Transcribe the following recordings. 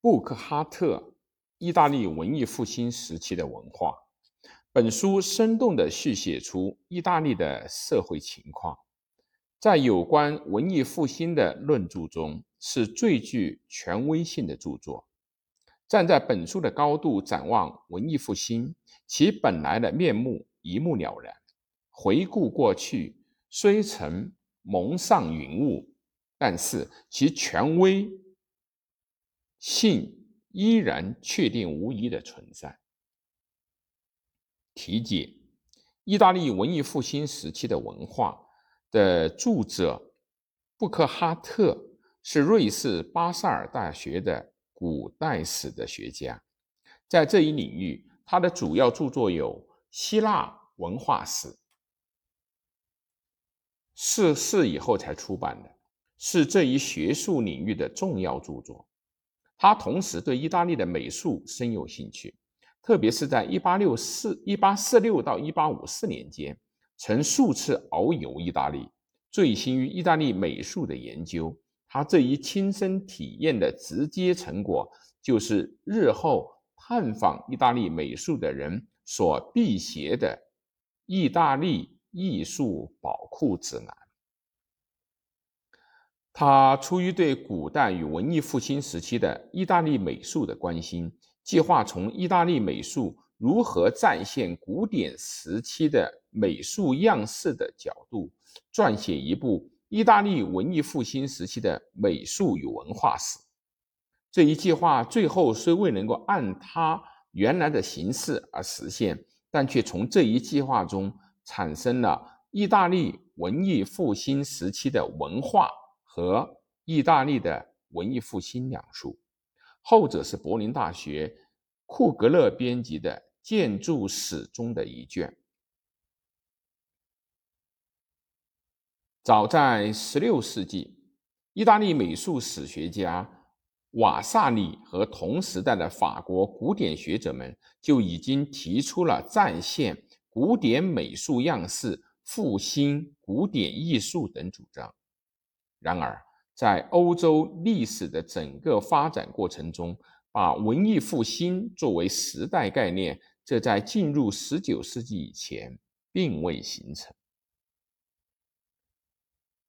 布克哈特：意大利文艺复兴时期的文化。本书生动地续写出意大利的社会情况，在有关文艺复兴的论著中是最具权威性的著作。站在本书的高度展望文艺复兴，其本来的面目一目了然。回顾过去，虽曾蒙上云雾，但是其权威性依然确定无疑的存在。题解：意大利文艺复兴时期的文化的著者布克哈特是瑞士巴塞尔大学的古代史的学家，在这一领域，他的主要著作有《希腊文化史》，逝世以后才出版的，是这一学术领域的重要著作。他同时对意大利的美术深有兴趣。特别是在一八六四、一八四六到一八五四年间，曾数次遨游意大利，醉心于意大利美术的研究。他这一亲身体验的直接成果，就是日后探访意大利美术的人所必携的《意大利艺术宝库指南》。他出于对古代与文艺复兴时期的意大利美术的关心。计划从意大利美术如何再现古典时期的美术样式的角度，撰写一部意大利文艺复兴时期的美术与文化史。这一计划最后虽未能够按他原来的形式而实现，但却从这一计划中产生了意大利文艺复兴时期的文化和意大利的文艺复兴两书。后者是柏林大学库格勒编辑的建筑史中的一卷。早在16世纪，意大利美术史学家瓦萨里和同时代的法国古典学者们就已经提出了再现古典美术样式、复兴古典艺术等主张。然而，在欧洲历史的整个发展过程中，把文艺复兴作为时代概念，这在进入十九世纪以前并未形成。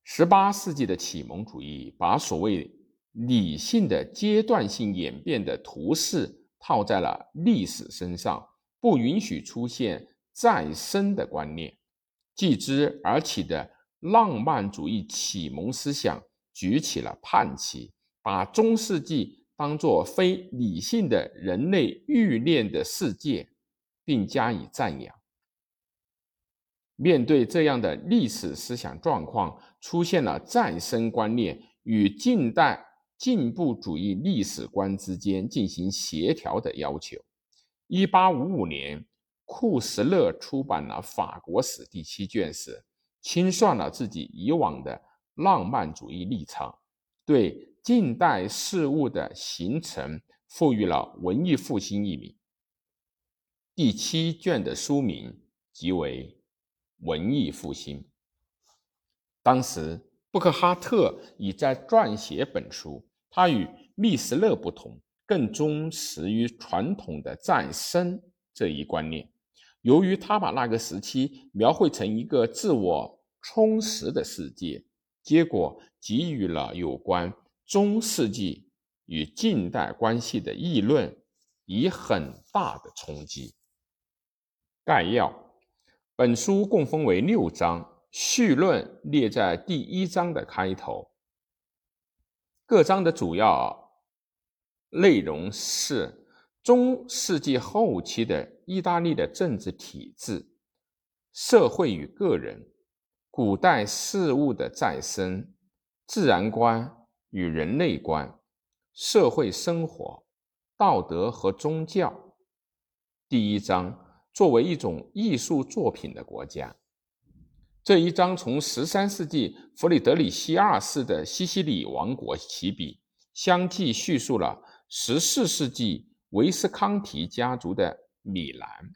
十八世纪的启蒙主义把所谓理性的阶段性演变的图式套在了历史身上，不允许出现再生的观念。继之而起的浪漫主义启蒙思想。举起了叛旗，把中世纪当作非理性的人类欲念的世界，并加以赞扬。面对这样的历史思想状况，出现了再生观念与近代进步主义历史观之间进行协调的要求。一八五五年，库什勒出版了《法国史》第七卷时，清算了自己以往的。浪漫主义立场对近代事物的形成赋予了“文艺复兴”一名。第七卷的书名即为《文艺复兴》。当时，布克哈特已在撰写本书。他与密斯勒不同，更忠实于传统的再生这一观念。由于他把那个时期描绘成一个自我充实的世界。结果给予了有关中世纪与近代关系的议论以很大的冲击。概要：本书共分为六章，序论列在第一章的开头。各章的主要内容是中世纪后期的意大利的政治体制、社会与个人。古代事物的再生、自然观与人类观、社会生活、道德和宗教。第一章作为一种艺术作品的国家，这一章从十三世纪弗里德里希二世的西西里王国起笔，相继叙述了十四世纪维斯康提家族的米兰，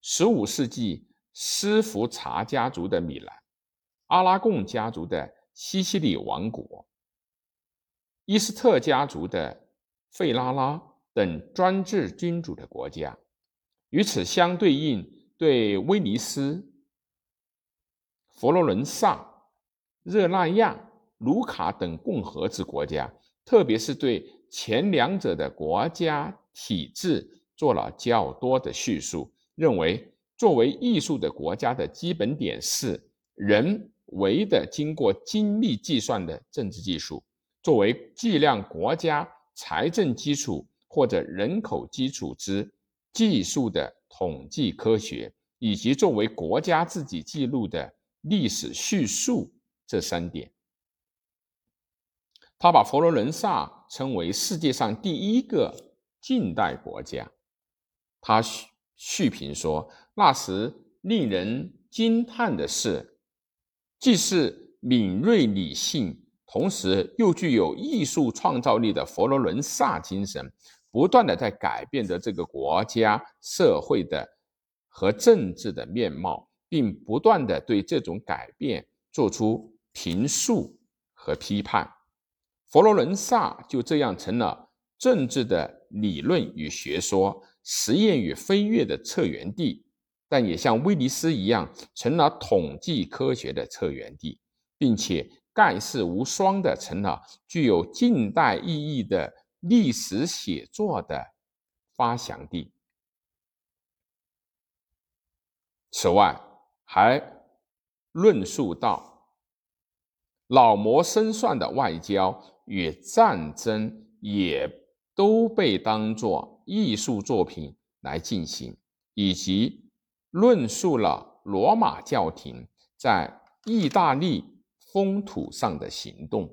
十五世纪斯福查家族的米兰。阿拉贡家族的西西里王国，伊斯特家族的费拉拉等专制君主的国家。与此相对应，对威尼斯、佛罗伦萨、热那亚、卢卡等共和制国家，特别是对前两者的国家体制做了较多的叙述，认为作为艺术的国家的基本点是人为的经过精密计算的政治技术，作为计量国家财政基础或者人口基础之。技术的统计科学，以及作为国家自己记录的历史叙述这三点，他把佛罗伦萨称为世界上第一个近代国家。他续续评说，那时令人惊叹的是，既是敏锐理性，同时又具有艺术创造力的佛罗伦萨精神。不断的在改变着这个国家社会的和政治的面貌，并不断的对这种改变做出评述和批判。佛罗伦萨就这样成了政治的理论与学说、实验与飞跃的策源地，但也像威尼斯一样，成了统计科学的策源地，并且盖世无双的成了具有近代意义的。历史写作的发祥地。此外，还论述到老谋深算的外交与战争也都被当作艺术作品来进行，以及论述了罗马教廷在意大利风土上的行动。